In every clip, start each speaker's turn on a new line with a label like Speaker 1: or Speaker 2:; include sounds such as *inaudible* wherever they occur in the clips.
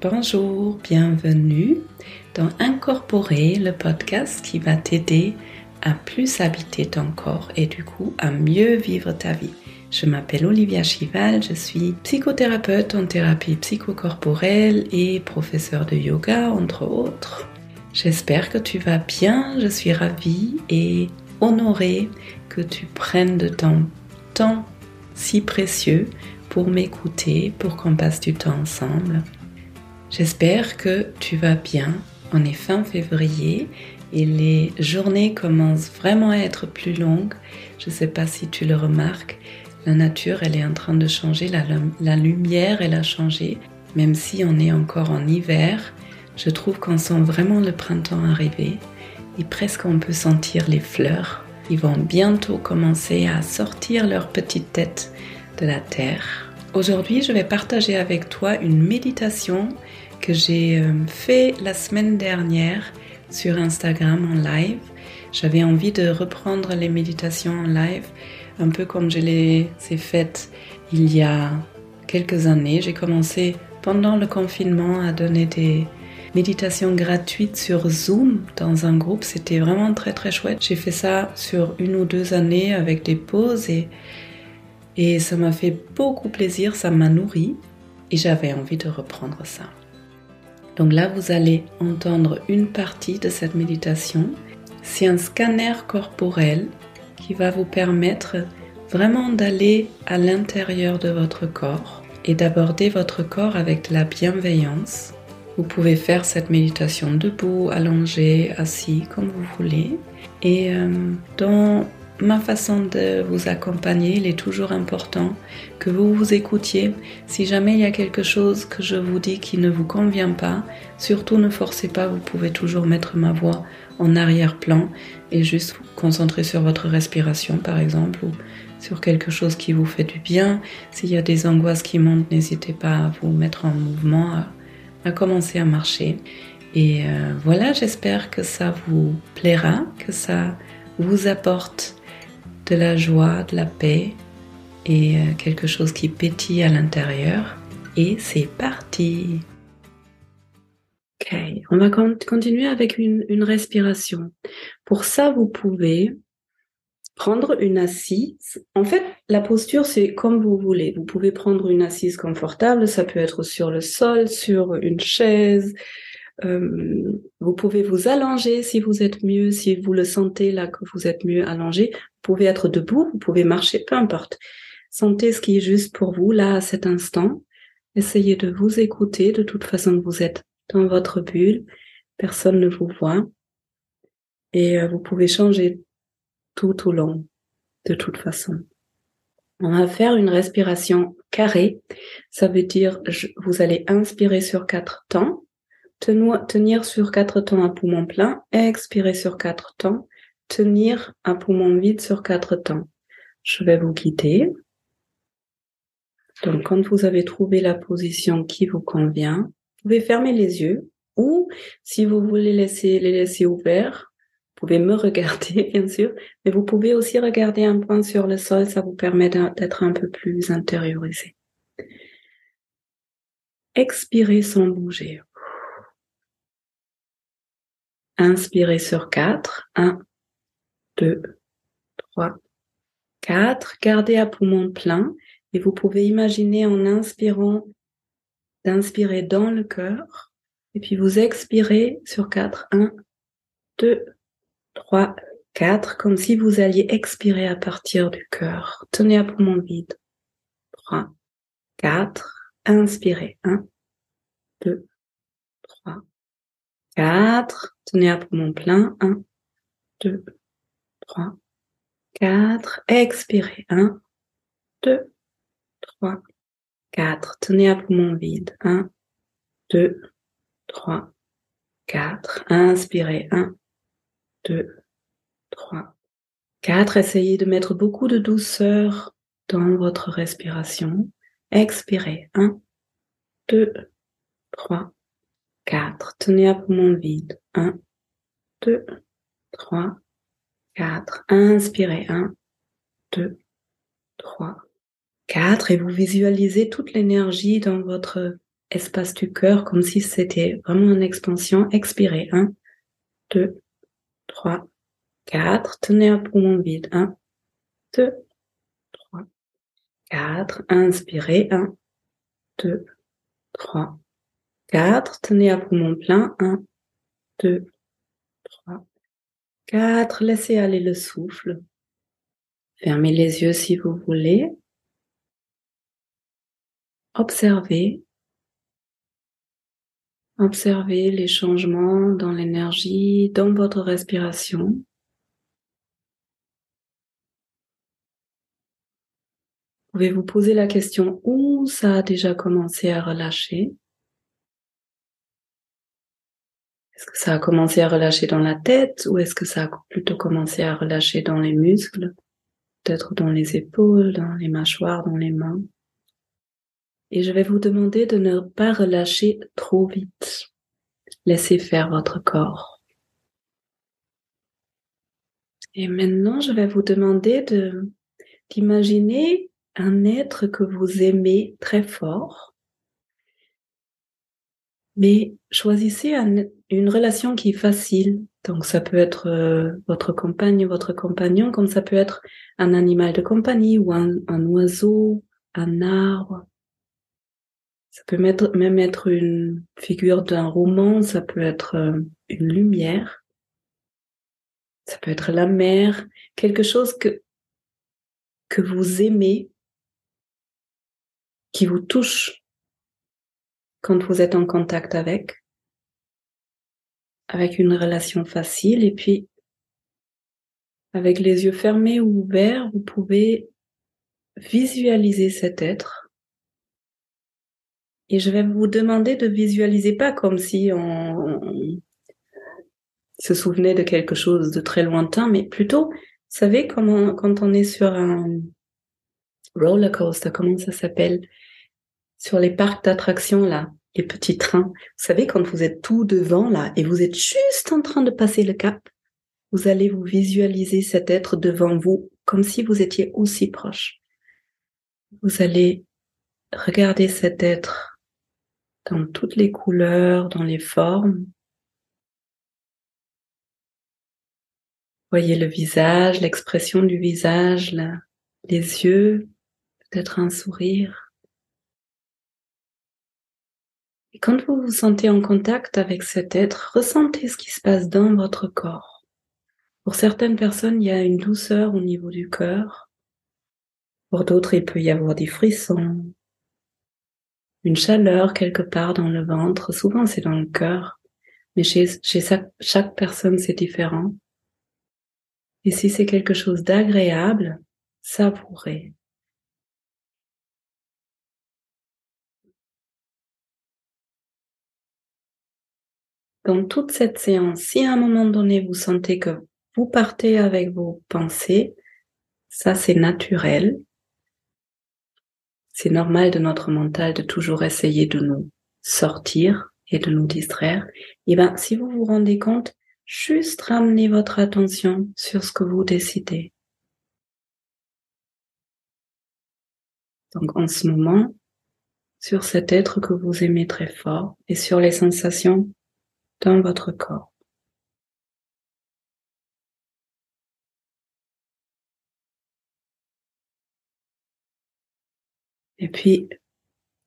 Speaker 1: Bonjour, bienvenue dans Incorporer, le podcast qui va t'aider à plus habiter ton corps et du coup à mieux vivre ta vie. Je m'appelle Olivia Chival, je suis psychothérapeute en thérapie psychocorporelle et professeur de yoga entre autres. J'espère que tu vas bien, je suis ravie et honorée que tu prennes de ton temps si précieux pour m'écouter, pour qu'on passe du temps ensemble. J'espère que tu vas bien. On est fin février et les journées commencent vraiment à être plus longues. Je ne sais pas si tu le remarques. La nature, elle est en train de changer. La, lumière, elle a changé. Même si on est encore en hiver, je trouve qu'on sent vraiment le printemps arriver. Et presque on peut sentir les fleurs. Ils vont bientôt commencer à sortir leurs petites têtes de la terre. Aujourd'hui, je vais partager avec toi une méditation que j'ai euh, fait la semaine dernière sur Instagram en live. J'avais envie de reprendre les méditations en live, un peu comme je les ai faites il y a quelques années. J'ai commencé pendant le confinement à donner des méditations gratuites sur Zoom dans un groupe. C'était vraiment très très chouette. J'ai fait ça sur une ou deux années avec des pauses et et ça m'a fait beaucoup plaisir, ça m'a nourri et j'avais envie de reprendre ça. Donc là, vous allez entendre une partie de cette méditation. C'est un scanner corporel qui va vous permettre vraiment d'aller à l'intérieur de votre corps et d'aborder votre corps avec la bienveillance. Vous pouvez faire cette méditation debout, allongé, assis, comme vous voulez. Et euh, dans ma façon de vous accompagner, il est toujours important que vous vous écoutiez. Si jamais il y a quelque chose que je vous dis qui ne vous convient pas, surtout ne forcez pas, vous pouvez toujours mettre ma voix en arrière-plan et juste vous concentrer sur votre respiration par exemple ou sur quelque chose qui vous fait du bien. S'il y a des angoisses qui montent, n'hésitez pas à vous mettre en mouvement, à, commencer à marcher. Et euh, voilà, j'espère que ça vous plaira, que ça vous apporte de la joie, de la paix et euh, quelque chose qui pétille à l'intérieur. Et c'est parti Ok, on va continuer avec une, respiration. Pour ça, vous pouvez prendre une assise. En fait, la posture, c'est comme vous voulez. Vous pouvez prendre une assise confortable, ça peut être sur le sol, sur une chaise, euh, vous pouvez vous allonger si vous êtes mieux, si vous le sentez là que vous êtes mieux allongé. Pouvez être debout, vous pouvez marcher, peu importe. Sentez ce qui est juste pour vous là à cet instant. Essayez de vous écouter. De toute façon, vous êtes dans votre bulle. Personne ne vous voit. Et euh, vous pouvez changer tout au long, de toute façon. On va faire une respiration carrée. Ça veut dire, vous allez inspirer sur quatre temps tenir sur quatre temps à poumon plein, expirer sur quatre temps, tenir un poumon vide sur quatre temps. Je vais vous guider. Donc, quand vous avez trouvé la position qui vous convient, vous pouvez fermer les yeux ou si vous voulez laisser, les laisser ouverts, vous pouvez me *laughs* regarder, bien sûr, mais vous pouvez aussi regarder un point sur le sol, ça vous permet d'être un peu plus intériorisé. Expirez sans bouger. Inspirez sur 4. 1, 2, 3, 4. Gardez à poumon plein et vous pouvez imaginer en inspirant d'inspirer dans le cœur et puis vous expirez sur 4. 1, 2, 3, 4 comme si vous alliez expirer à partir du cœur. Tenez à poumon vide. 3, 4. Inspirez. 1, 2, 4. Tenez à poumon plein. 1, 2, 3, 4. Expirez. 1, 2, 3, 4. Tenez à poumon vide. 1, 2, 3, 4. Inspirez. 1, 2, 3, 4. Essayez de mettre beaucoup de douceur dans votre respiration. Expirez. 1, 2, 3, 4. Tenez à poumon vide. 1, 2, 3, 4. Inspirez. 1, 2, 3, 4. Et vous visualisez toute l'énergie dans votre espace du cœur comme si c'était vraiment une expansion. Expirez. 1, 2, 3, 4. Tenez un poumon vide. 1, 2, 3, 4. Inspirez. 1, 2, 3, 4. Tenez un poumon plein. 1, 2, 3, 4. Laissez aller le souffle. Fermez les yeux si vous voulez. Observez. Observez les changements dans l'énergie, dans votre respiration. Pouvez-vous poser la question où ça a déjà commencé à relâcher? Est-ce que ça a commencé à relâcher dans la tête ou est-ce que ça a plutôt commencé à relâcher dans les muscles Peut-être dans les épaules, dans les mâchoires, dans les mains? Et je vais vous demander de ne pas relâcher trop vite. Laissez faire votre corps. Et maintenant, je vais vous demander de, d'imaginer un être que vous aimez très fort. Mais choisissez une relation qui est facile. Donc ça peut être euh, votre compagne votre compagnon, comme ça peut être un animal de compagnie ou un oiseau, un arbre, ça peut même être une figure d'un roman, ça peut être euh, une lumière, ça peut être la mer, quelque chose que, que vous aimez, qui vous touche quand vous êtes en contact avec, avec une relation facile et puis avec les yeux fermés ou ouverts, vous pouvez visualiser cet être. Et je vais vous demander de visualiser pas comme si on, se souvenait de quelque chose de très lointain, mais plutôt, vous savez, comment, quand on est sur un roller coaster, comment ça s'appelle, sur les parcs d'attractions là, les petits trains. Vous savez, quand vous êtes tout devant là et vous êtes juste en train de passer le cap, vous allez vous visualiser cet être devant vous comme si vous étiez aussi proche. Vous allez regarder cet être dans toutes les couleurs, dans les formes. Voyez le visage, l'expression du visage, les yeux, peut-être un sourire. Et quand vous vous sentez en contact avec cet être, ressentez ce qui se passe dans votre corps. Pour certaines personnes, il y a une douceur au niveau du cœur. Pour d'autres, il peut y avoir des frissons, une chaleur quelque part dans le ventre. Souvent, c'est dans le cœur. Mais chez, chez chaque personne, c'est différent. Et si c'est quelque chose d'agréable, savourez. Dans toute cette séance, si à un moment donné vous sentez que vous partez avec vos pensées, ça c'est naturel. C'est normal de notre mental de toujours essayer de nous sortir et de nous distraire. Et eh ben, si vous vous rendez compte, juste ramenez votre attention sur ce que vous décidez. Donc, en ce moment, sur cet être que vous aimez très fort et sur les sensations dans votre corps. Et puis,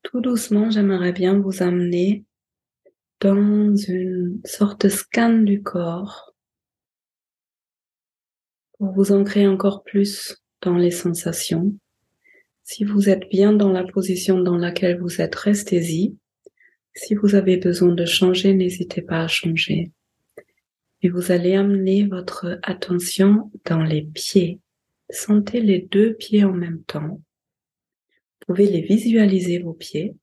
Speaker 1: tout doucement, j'aimerais bien vous amener dans une sorte de scan du corps pour vous ancrer encore plus dans les sensations. Si vous êtes bien dans la position dans laquelle vous êtes, restez-y. Si vous avez besoin de changer, n'hésitez pas à changer. Et vous allez amener votre attention dans les pieds. Sentez les deux pieds en même temps pouvez les visualiser vos pieds.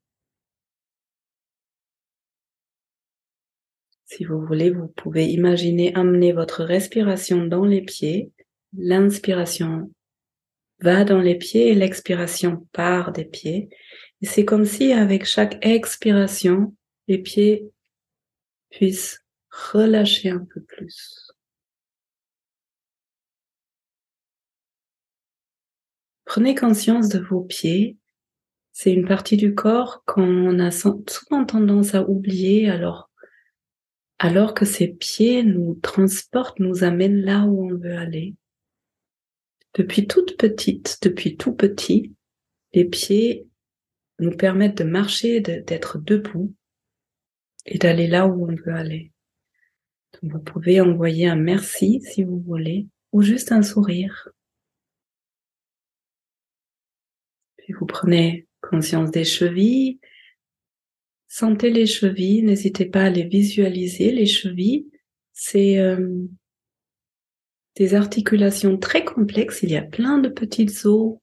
Speaker 1: Si vous voulez, vous pouvez imaginer amener votre respiration dans les pieds. L'inspiration va dans les pieds et l'expiration part des pieds. Et c'est comme si avec chaque expiration, les pieds puissent relâcher un peu plus. Prenez conscience de vos pieds c'est une partie du corps qu'on a souvent tendance à oublier alors, alors que ses pieds nous transportent, nous amènent là où on veut aller. Depuis toute petite, depuis tout petit, les pieds nous permettent de marcher, d'être debout et d'aller là où on veut aller. vous pouvez envoyer un merci si vous voulez, ou juste un sourire. Puis vous prenez conscience des chevilles. Sentez les chevilles, n'hésitez pas à les visualiser. Les chevilles, c'est euh, des articulations très complexes. Il y a plein de petites os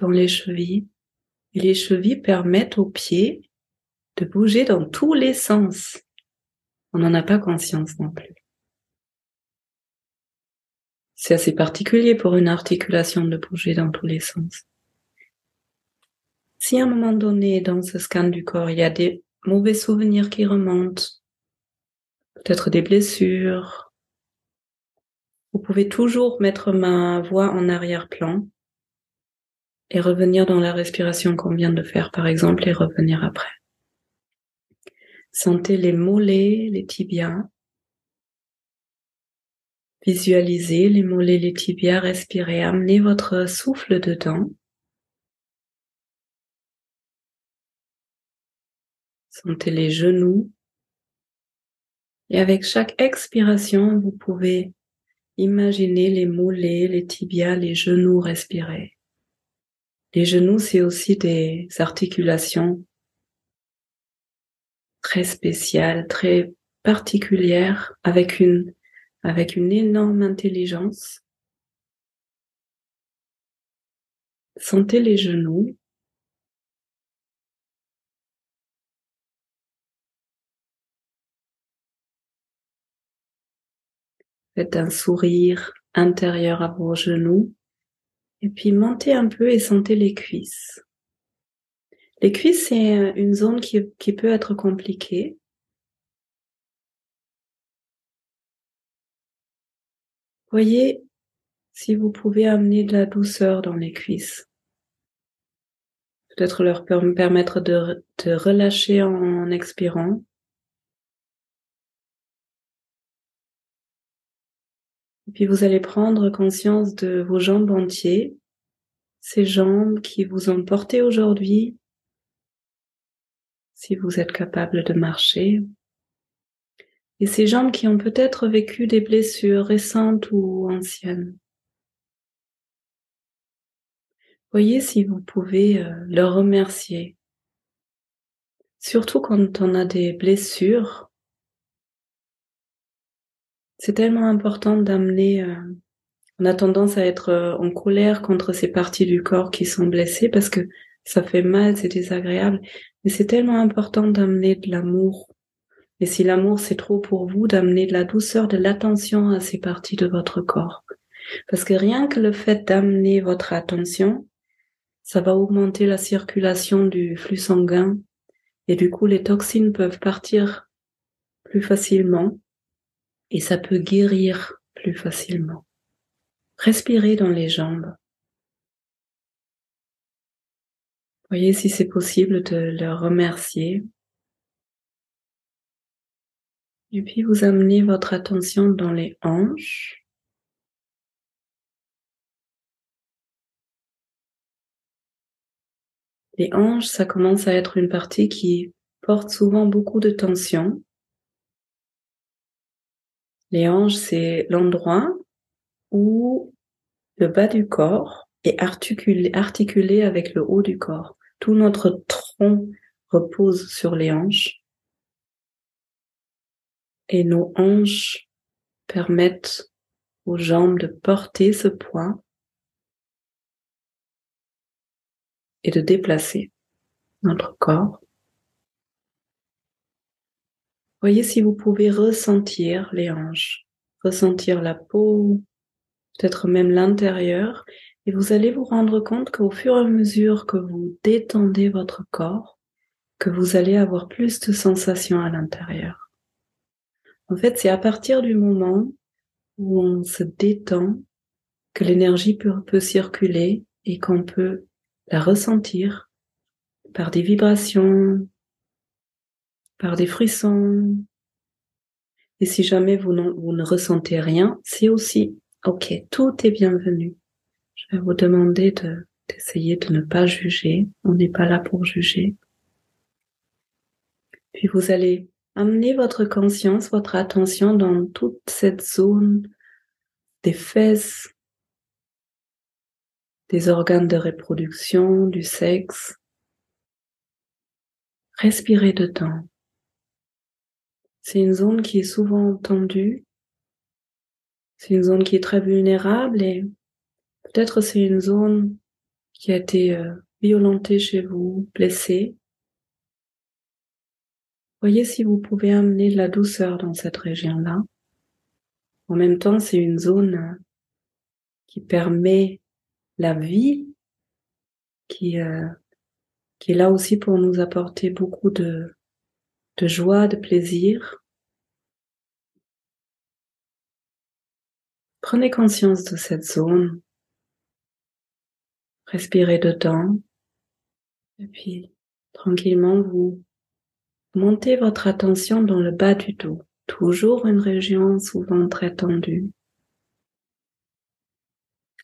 Speaker 1: dans les chevilles. Les chevilles permettent aux pieds de bouger dans tous les sens. On n'en a pas conscience non plus. C'est assez particulier pour une articulation de bouger dans tous les sens. Si à un moment donné, dans ce scan du corps, il y a des mauvais souvenirs qui remontent, peut-être des blessures, vous pouvez toujours mettre ma voix en arrière-plan et revenir dans la respiration qu'on vient de faire, par exemple, et revenir après. Sentez les mollets, les tibias. Visualisez les mollets, les tibias, respirez, amenez votre souffle dedans. Sentez les genoux. Et avec chaque expiration, vous pouvez imaginer les mollets, les tibias, les genoux respirer. Les genoux, c'est aussi des articulations très spéciales, très particulières, avec une, avec énorme intelligence. Sentez les genoux. Faites un sourire intérieur à vos genoux. Et puis montez un peu et sentez les cuisses. Les cuisses, c'est une zone qui, qui peut être compliquée. Voyez si vous pouvez amener de la douceur dans les cuisses. Peut-être leur permettre de, de relâcher en expirant. Puis vous allez prendre conscience de vos jambes entières, ces jambes qui vous ont porté aujourd'hui, si vous êtes capable de marcher, et ces jambes qui ont peut-être vécu des blessures récentes ou anciennes. Voyez si vous pouvez euh, leur remercier. Surtout quand on a des blessures, c'est tellement important d'amener. Euh, on a tendance à être euh, en colère contre ces parties du corps qui sont blessées parce que ça fait mal, c'est désagréable. Mais c'est tellement important d'amener de l'amour. Et si l'amour c'est trop pour vous, d'amener de la douceur, de l'attention à ces parties de votre corps. Parce que rien que le fait d'amener votre attention, ça va augmenter la circulation du flux sanguin et du coup les toxines peuvent partir plus facilement et ça peut guérir plus facilement. Respirez dans les jambes. Voyez si c'est possible de leur remercier. Et puis vous amenez votre attention dans les hanches. Les hanches, ça commence à être une partie qui porte souvent beaucoup de tension. Les hanches, c'est l'endroit où le bas du corps est articulé, avec le haut du corps. Tout notre tronc repose sur les hanches. Et nos hanches permettent aux jambes de porter ce poids et de déplacer notre corps Voyez si vous pouvez ressentir les hanches, ressentir la peau, peut-être même l'intérieur, et vous allez vous rendre compte qu'au fur et à mesure que vous détendez votre corps, que vous allez avoir plus de sensations à l'intérieur. En fait, c'est à partir du moment où on se détend que l'énergie peut, peut circuler et qu'on peut la ressentir par des vibrations, par des frissons. Et si jamais vous, ne ressentez rien, c'est aussi OK, tout est bienvenu. Je vais vous demander de, d'essayer de ne pas juger. On n'est pas là pour juger. Puis vous allez amener votre conscience, votre attention dans toute cette zone des fesses, des organes de reproduction, du sexe. Respirez dedans. C'est une zone qui est souvent tendue. C'est une zone qui est très vulnérable et peut-être c'est une zone qui a été euh, violentée chez vous, blessée. Voyez si vous pouvez amener de la douceur dans cette région-là. En même temps, c'est une zone euh, qui permet la vie, qui, euh, qui est là aussi pour nous apporter beaucoup de, de joie, de plaisir. Prenez conscience de cette zone. Respirez dedans. Et puis, tranquillement, vous Montez votre attention dans le bas du dos, toujours une région souvent très tendue.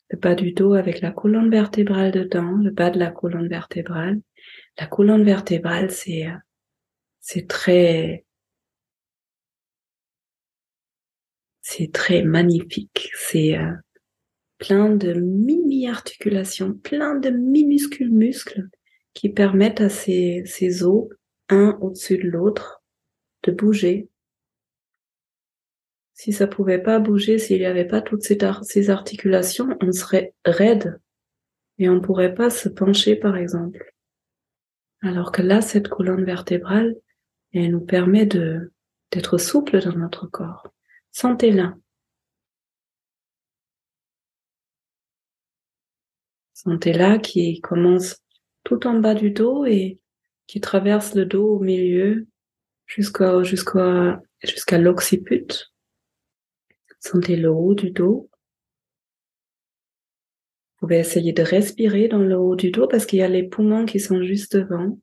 Speaker 1: Le bas du dos avec la colonne vertébrale dedans, le bas de la colonne vertébrale. La colonne vertébrale, c'est, c'est très, c'est très magnifique. C'est euh, plein de mini articulations, plein de minuscules muscles qui permettent à ces, ces os un au-dessus de l'autre, de bouger. Si ça pouvait pas bouger, s'il n'y avait pas toutes ces, articulations, on serait raide et on pourrait pas se pencher, par exemple. Alors que là, cette colonne vertébrale, elle nous permet de, d'être souple dans notre corps. Sentez-la. Sentez-la qui commence tout en bas du dos et qui traverse le dos au milieu jusqu'à jusqu'à jusqu'à l'occiput. Sentez le haut du dos. Vous pouvez essayer de respirer dans le haut du dos parce qu'il y a les poumons qui sont juste devant.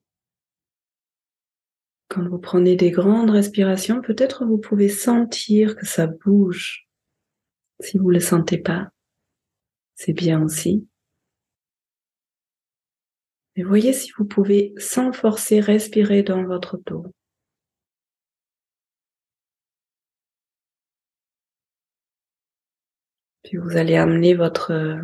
Speaker 1: Quand vous prenez des grandes respirations, peut-être vous pouvez sentir que ça bouge. Si vous le sentez pas, c'est bien aussi. Et voyez si vous pouvez sans forcer respirer dans votre dos. Puis vous allez amener votre,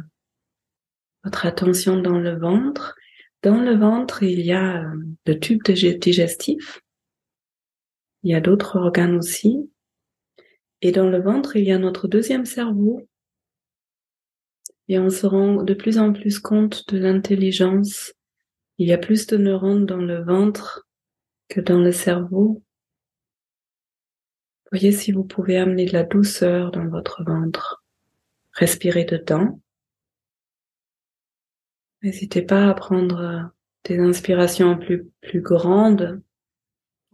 Speaker 1: votre attention dans le ventre. Dans le ventre, il y a euh, le tube digestif. Il y a d'autres organes aussi. Et dans le ventre, il y a notre deuxième cerveau. Et on se rend de plus en plus compte de l'intelligence il y a plus de neurones dans le ventre que dans le cerveau. Voyez si vous pouvez amener de la douceur dans votre ventre. Respirez dedans. N'hésitez pas à prendre des inspirations plus, plus grandes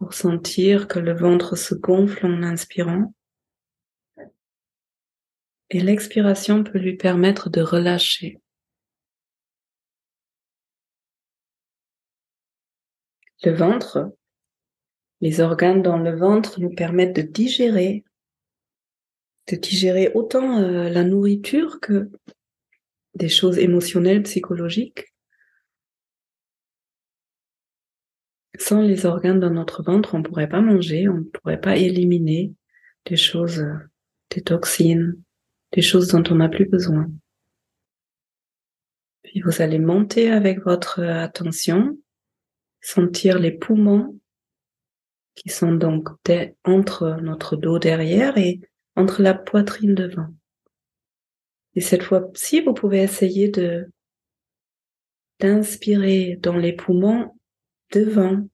Speaker 1: pour sentir que le ventre se gonfle en inspirant. Et l'expiration peut lui permettre de relâcher. Le ventre, les organes dans le ventre nous permettent de digérer, de digérer autant euh, la nourriture que des choses émotionnelles, psychologiques. Sans les organes dans notre ventre, on ne pourrait pas manger, on ne pourrait pas éliminer des choses, euh, des toxines, des choses dont on n'a plus besoin. Puis vous allez monter avec votre attention sentir les poumons qui sont donc entre notre dos derrière et entre la poitrine devant. Et cette fois-ci, vous pouvez essayer de d'inspirer dans les poumons devant.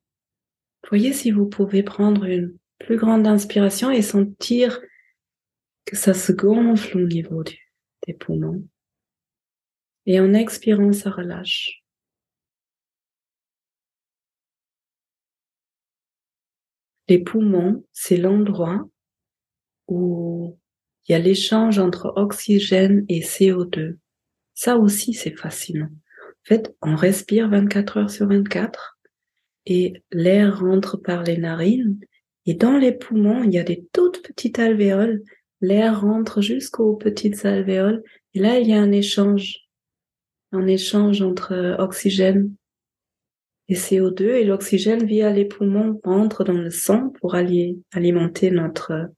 Speaker 1: Voyez si vous pouvez prendre une plus grande inspiration et sentir que ça se gonfle au niveau des poumons. Et en expirant, ça relâche. Les poumons, c'est l'endroit où il y a l'échange entre oxygène et CO2. Ça aussi, c'est fascinant. En fait, on respire 24 heures sur 24 et l'air rentre par les narines. Et dans les poumons, il y a des toutes petites alvéoles. L'air rentre jusqu'aux petites alvéoles. Et là, il y a un échange, un échange entre oxygène et CO2 et l'oxygène via les poumons rentre dans le sang pour alimenter notre,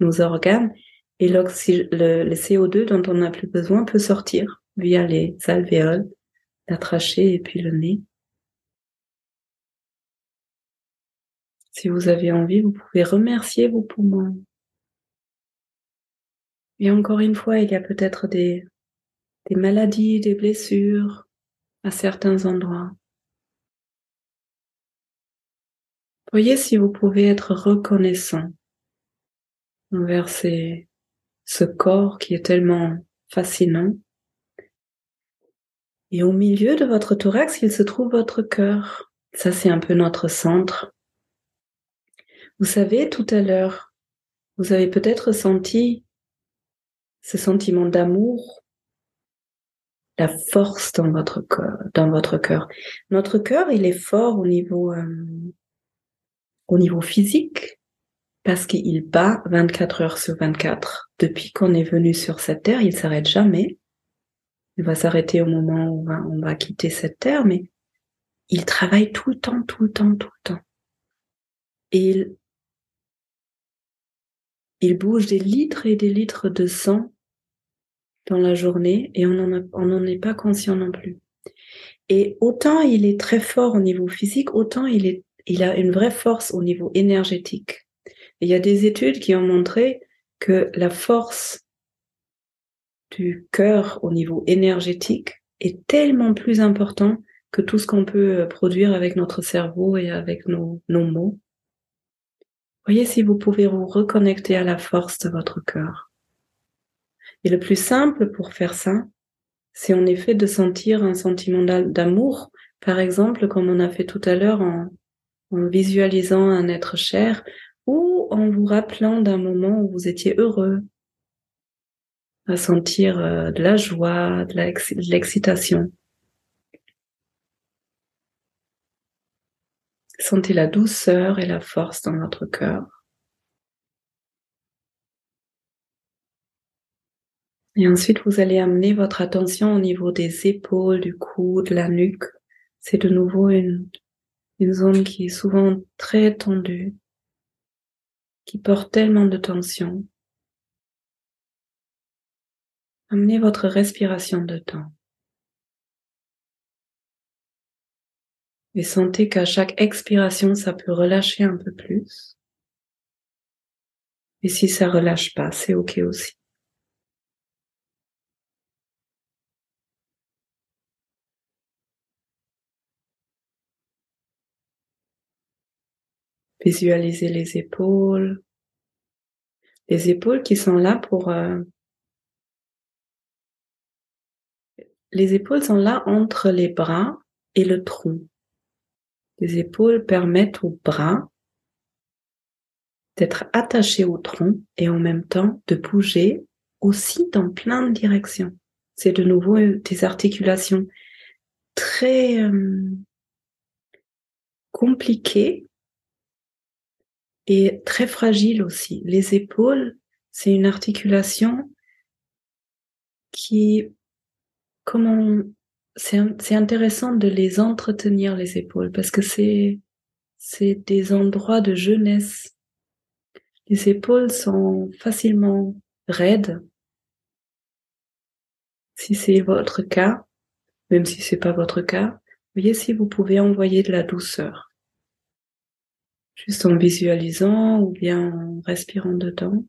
Speaker 1: nos organes. Et le, le CO2 dont on n'a plus besoin peut sortir via les alvéoles, la trachée et puis le nez. Si vous avez envie, vous pouvez remercier vos poumons. Et encore une fois, il y a peut-être des, maladies, des blessures à certains endroits. Voyez si vous pouvez être reconnaissant envers ce corps qui est tellement fascinant. Et au milieu de votre thorax, il se trouve votre cœur. Ça, c'est un peu notre centre. Vous savez, tout à l'heure, vous avez peut-être senti ce sentiment d'amour, la force dans votre cœur, dans votre cœur. Notre cœur, il est fort au niveau, euh, au niveau physique, parce qu'il bat 24 heures sur 24. Depuis qu'on est venu sur cette terre, il s'arrête jamais. Il va s'arrêter au moment où on va, on va quitter cette terre, mais il travaille tout le temps, tout le temps, tout le temps. Et il bouge des litres et des litres de sang dans la journée et on n'en est pas conscient non plus. Et autant il est très fort au niveau physique, autant il, a une vraie force au niveau énergétique. il y a des études qui ont montré que la force du cœur au niveau énergétique est tellement plus important que tout ce qu'on peut produire avec notre cerveau et avec nos mots. Voyez si vous pouvez vous reconnecter à la force de votre cœur. Et le plus simple pour faire ça, c'est en effet de sentir un sentiment d'amour, par exemple, comme on a fait tout à l'heure en, en visualisant un être cher ou en vous rappelant d'un moment où vous étiez heureux, à sentir euh, de la joie, de l'excitation. Sentez la douceur et la force dans votre cœur. Et ensuite, vous allez amener votre attention au niveau des épaules, du cou, de la nuque. C'est de nouveau une, zone qui est souvent très tendue, qui porte tellement de tension. Amenez votre respiration dedans. Et sentez qu'à chaque expiration, ça peut relâcher un peu plus. Et si ça relâche pas, c'est ok aussi. Visualisez les épaules. Les épaules qui sont là pour... Euh, les épaules sont là entre les bras et le tronc. Les épaules permettent aux bras d'être attachés au tronc et en même temps de bouger aussi dans plein de directions. C'est de nouveau des articulations très euh, compliquées et très fragiles aussi. Les épaules, c'est une articulation qui, comment c'est intéressant de les entretenir les épaules parce que c'est c'est des endroits de jeunesse. Les épaules sont facilement raides. Si c'est votre cas, même si c'est pas votre cas, voyez si vous pouvez envoyer de la douceur. Juste en visualisant ou bien en respirant dedans.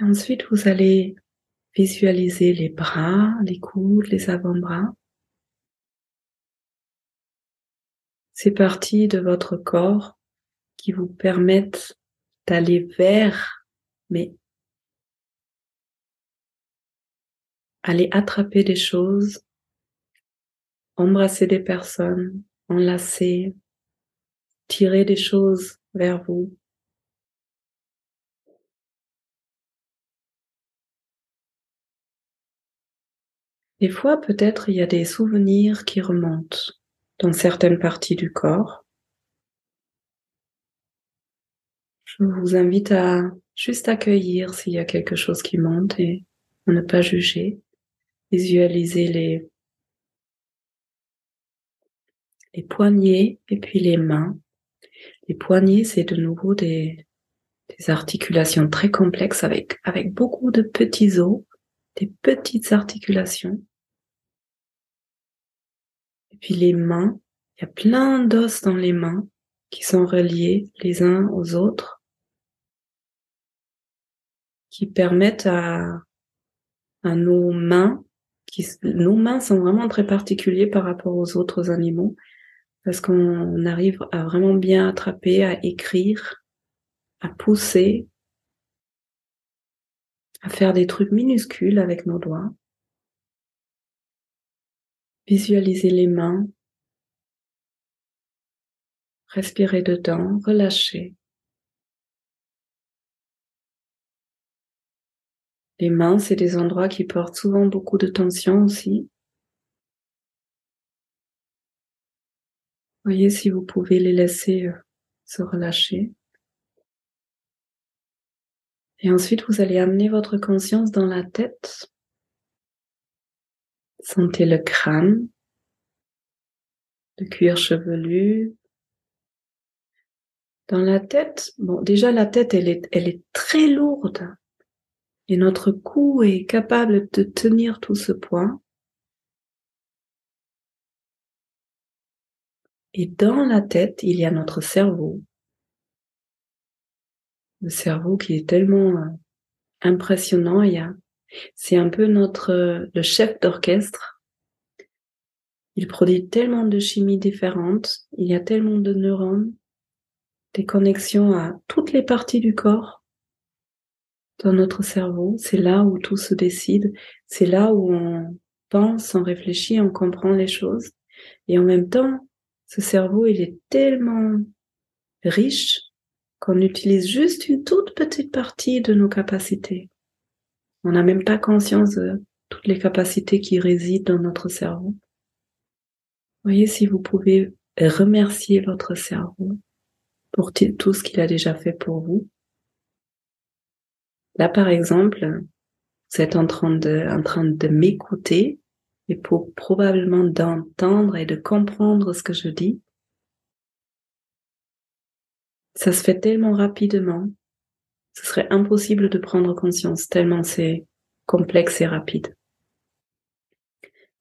Speaker 1: Et ensuite, vous allez Visualisez les bras, les coudes, les avant-bras. Ces parties de votre corps qui vous permettent d'aller vers, mais aller attraper des choses, embrasser des personnes, enlacer, tirer des choses vers vous. Des fois, peut-être, il y a des souvenirs qui remontent dans certaines parties du corps. Je vous invite à juste accueillir s'il y a quelque chose qui monte et ne pas juger. Visualiser les, les poignets et puis les mains. Les poignets, c'est de nouveau des, des articulations très complexes avec, avec beaucoup de petits os, des petites articulations. Puis les mains, il y a plein d'os dans les mains qui sont reliés les uns aux autres, qui permettent à, à nos mains, qui, nos mains sont vraiment très particuliers par rapport aux autres animaux, parce qu'on arrive à vraiment bien attraper, à écrire, à pousser, à faire des trucs minuscules avec nos doigts. Visualiser les mains, respirer dedans, relâcher. Les mains, c'est des endroits qui portent souvent beaucoup de tension aussi. Voyez si vous pouvez les laisser euh, se relâcher. Et ensuite, vous allez amener votre conscience dans la tête. Sentez le crâne, le cuir chevelu. Dans la tête, bon, déjà la tête, elle est, elle est très lourde. Et notre cou est capable de tenir tout ce poids. Et dans la tête, il y a notre cerveau. Le cerveau qui est tellement euh, impressionnant. Il y a, c'est un peu notre, euh, le chef d'orchestre. Il produit tellement de chimie différentes. Il y a tellement de neurones, des connexions à toutes les parties du corps dans notre cerveau. C'est là où tout se décide. C'est là où on pense, on réfléchit, on comprend les choses. Et en même temps, ce cerveau, il est tellement riche qu'on utilise juste une toute petite partie de nos capacités. On n'a même pas conscience de toutes les capacités qui résident dans notre cerveau. Voyez si vous pouvez remercier votre cerveau pour tout ce qu'il a déjà fait pour vous. Là, par exemple, vous êtes en train de, en train de m'écouter et pour probablement d'entendre et de comprendre ce que je dis. Ça se fait tellement rapidement. Ce serait impossible de prendre conscience tellement c'est complexe et rapide.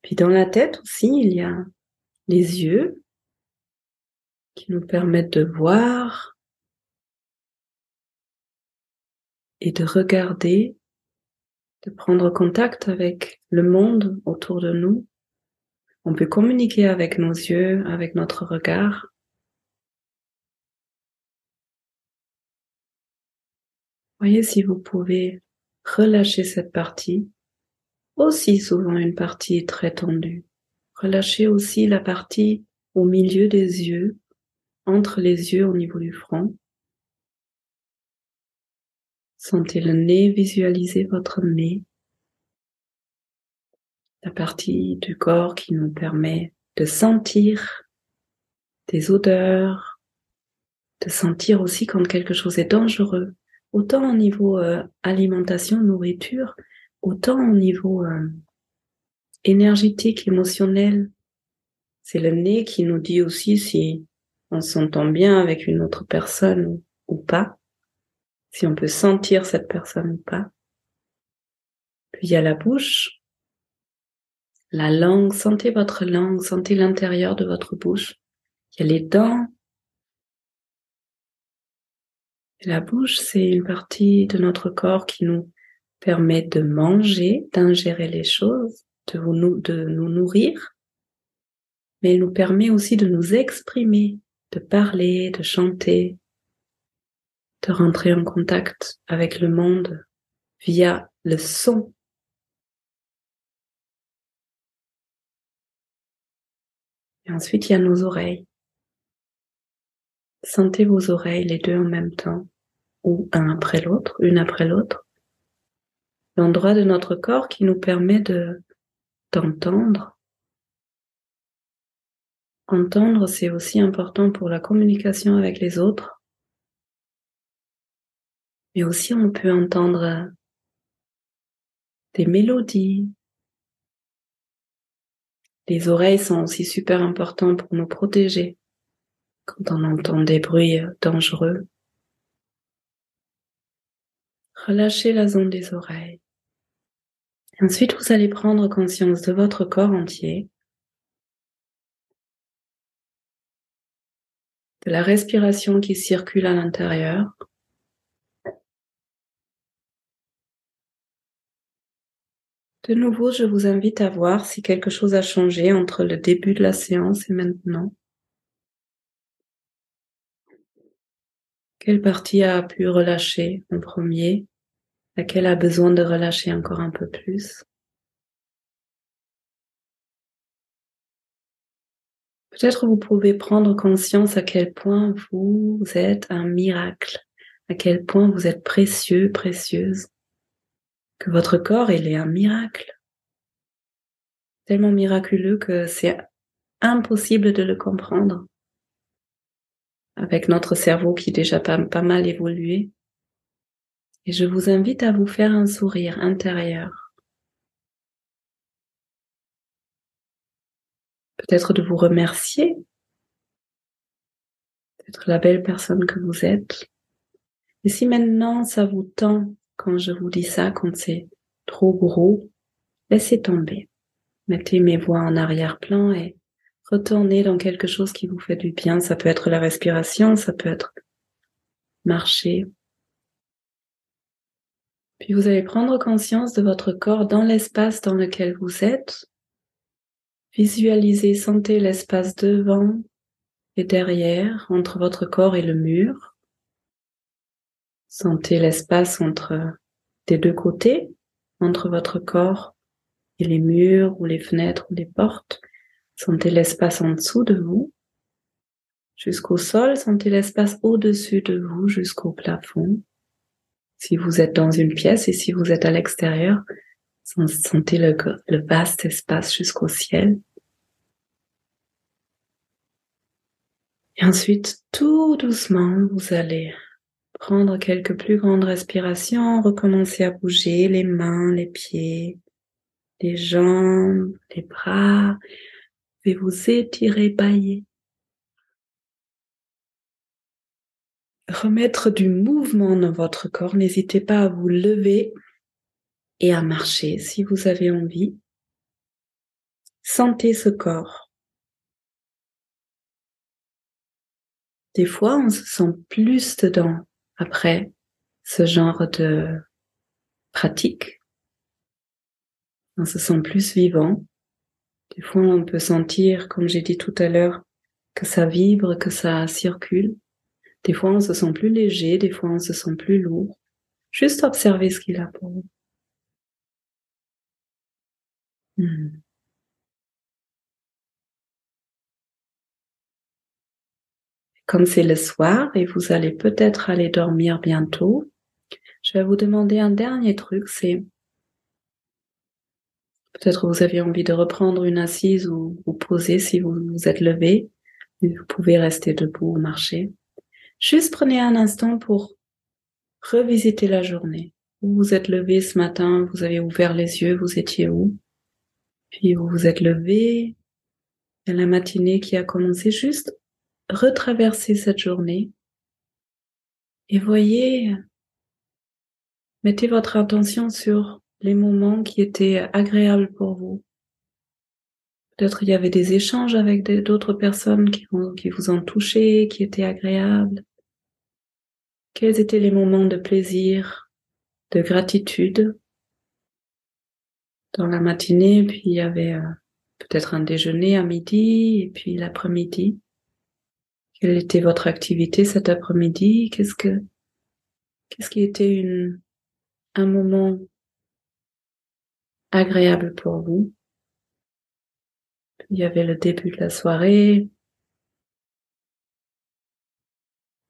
Speaker 1: Puis dans la tête aussi, il y a les yeux qui nous permettent de voir et de regarder, de prendre contact avec le monde autour de nous. On peut communiquer avec nos yeux, avec notre regard. Voyez si vous pouvez relâcher cette partie, aussi souvent une partie très tendue. Relâchez aussi la partie au milieu des yeux, entre les yeux au niveau du front. Sentez le nez, visualisez votre nez, la partie du corps qui nous permet de sentir des odeurs, de sentir aussi quand quelque chose est dangereux, autant au niveau euh, alimentation, nourriture, autant au niveau euh, énergétique, émotionnel. C'est le nez qui nous dit aussi si on s'entend bien avec une autre personne ou pas, si on peut sentir cette personne ou pas. Puis il y a la bouche, la langue, sentez votre langue, sentez l'intérieur de votre bouche. Il y a les dents, la bouche, c'est une partie de notre corps qui nous permet de manger, d'ingérer les choses, de, nous, nourrir, mais elle nous permet aussi de nous exprimer, de parler, de chanter, de rentrer en contact avec le monde via le son. Et ensuite, il y a nos oreilles. Sentez vos oreilles les deux en même temps, ou un après l'autre, une après l'autre. L'endroit de notre corps qui nous permet de d'entendre entendre, c'est aussi important pour la communication avec les autres. Mais aussi on peut entendre des mélodies. Les oreilles sont aussi super importantes pour nous protéger quand on entend des bruits dangereux. Relâchez la zone des oreilles. Ensuite, vous allez prendre conscience de votre corps entier, de la respiration qui circule à l'intérieur. De nouveau, je vous invite à voir si quelque chose a changé entre le début de la séance et maintenant. Quelle partie a pu relâcher en premier? Laquelle a besoin de relâcher encore un peu plus? Peut-être vous pouvez prendre conscience à quel point vous êtes un miracle, à quel point vous êtes précieux, précieuse, que votre corps, il est un miracle. Tellement miraculeux que c'est impossible de le comprendre. Avec notre cerveau qui est déjà pas, mal évolué. Et je vous invite à vous faire un sourire intérieur. Peut-être de vous remercier. Peut-être la belle personne que vous êtes. Et si maintenant ça vous tend quand je vous dis ça, quand c'est trop gros, laissez tomber. Mettez mes voix en arrière-plan et retournez dans quelque chose qui vous fait du bien. Ça peut être la respiration, ça peut être marcher, puis vous allez prendre conscience de votre corps dans l'espace dans lequel vous êtes. Visualisez, sentez l'espace devant et derrière, entre votre corps et le mur. Sentez l'espace entre des deux côtés, entre votre corps et les murs ou les fenêtres ou les portes. Sentez l'espace en dessous de vous, jusqu'au sol. Sentez l'espace au-dessus de vous, jusqu'au plafond. Si vous êtes dans une pièce et si vous êtes à l'extérieur, sentez le, vaste espace jusqu'au ciel. Et ensuite, tout doucement, vous allez prendre quelques plus grandes respirations, recommencer à bouger les mains, les pieds, les jambes, les bras, et vous étirer, bailler. remettre du mouvement dans votre corps. N'hésitez pas à vous lever et à marcher si vous avez envie. Sentez ce corps. Des fois, on se sent plus dedans après ce genre de pratique. On se sent plus vivant. Des fois, on peut sentir, comme j'ai dit tout à l'heure, que ça vibre, que ça circule. Des fois, on se sent plus léger, des fois, on se sent plus lourd. Juste observer ce qu'il a pour vous. Hmm. Comme c'est le soir et vous allez peut-être aller dormir bientôt, je vais vous demander un dernier truc, c'est peut-être vous aviez envie de reprendre une assise ou vous poser si vous vous êtes levé, vous pouvez rester debout ou marcher. Juste prenez un instant pour revisiter la journée. Vous vous êtes levé ce matin, vous avez ouvert les yeux, vous étiez où? Puis vous vous êtes levé, et la matinée qui a commencé, juste retraverser cette journée et voyez, mettez votre attention sur les moments qui étaient agréables pour vous. Peut-être il y avait des échanges avec d'autres personnes qui, vous ont touché, qui étaient agréables. Quels étaient les moments de plaisir, de gratitude? Dans la matinée, puis il y avait euh, peut-être un déjeuner à midi, et puis l'après-midi. Quelle était votre activité cet après-midi? Qu'est-ce que qu'est-ce qui était une un moment agréable pour vous Il y avait le début de la soirée,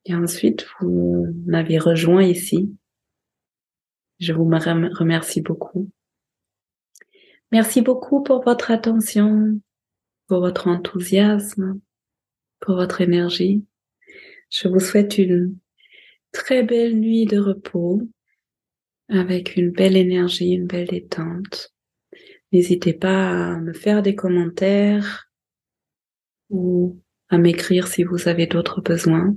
Speaker 1: Et ensuite, vous m'avez rejoint ici. Je vous remercie beaucoup. Merci beaucoup pour votre attention, pour votre enthousiasme, pour votre énergie. Je vous souhaite une très belle nuit de repos avec une belle énergie, une belle détente. N'hésitez pas à me faire des commentaires ou à m'écrire si vous avez d'autres besoins.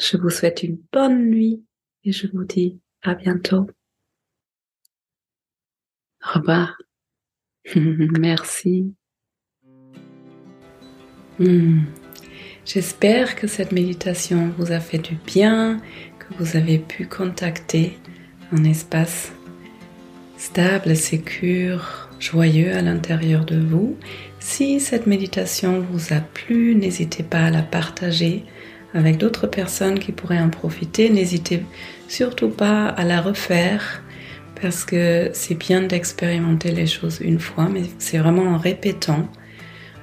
Speaker 1: Je vous souhaite une bonne nuit et je vous dis à bientôt. Au revoir. *laughs* Merci. Hmm. J'espère que cette méditation vous a fait du bien, que vous avez pu contacter un espace stable, sécure, joyeux à l'intérieur de vous. Si cette méditation vous a plu, n'hésitez pas à la partager avec d'autres personnes qui pourraient en profiter. N'hésitez surtout pas à la refaire parce que c'est bien d'expérimenter les choses une fois, mais c'est vraiment en répétant.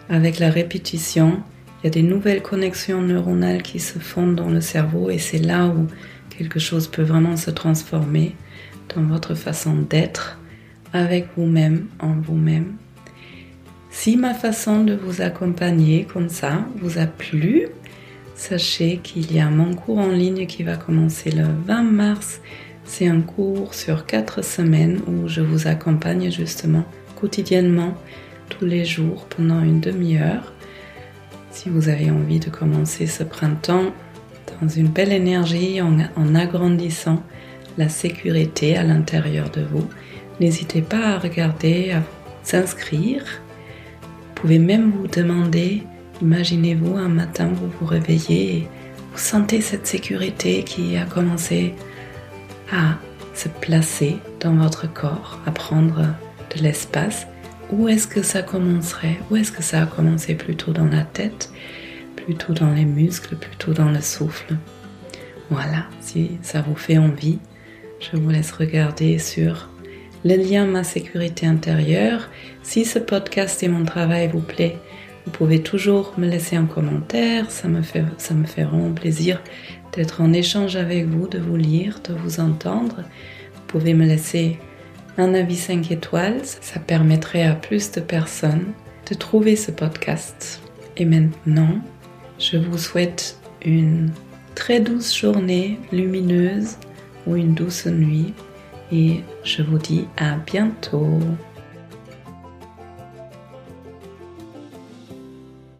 Speaker 1: Avec la répétition, il y a des nouvelles connexions neuronales qui se font dans le cerveau et c'est là où quelque chose peut vraiment se transformer dans votre façon d'être avec vous-même, en vous-même. Si ma façon de vous accompagner comme ça vous a plu, sachez qu'il y a mon cours en ligne qui va commencer le 20 mars. C'est un cours sur quatre semaines où je vous accompagne justement quotidiennement tous les jours pendant une demi-heure. Si vous avez envie de commencer ce printemps dans une belle énergie en, agrandissant la sécurité à l'intérieur de vous. N'hésitez pas à regarder, à s'inscrire. Vous pouvez même vous demander, imaginez-vous un matin, vous vous réveillez et vous sentez cette sécurité qui a commencé à se placer dans votre corps, à prendre de l'espace. Où est-ce que ça commencerait? Où est-ce que ça a commencé plutôt dans la tête, plutôt dans les muscles, plutôt dans le souffle Voilà, si ça vous fait envie, je vous laisse regarder sur le lien Ma sécurité intérieure. Si ce podcast et mon travail vous plaît, vous pouvez toujours me laisser un commentaire. Ça me fait, ça me fait vraiment plaisir d'être en échange avec vous, de vous lire, de vous entendre. Vous pouvez me laisser un avis 5 étoiles. Ça permettrait à plus de personnes de trouver ce podcast. Et maintenant, je vous souhaite une très douce journée lumineuse ou une douce nuit et je vous dis à bientôt.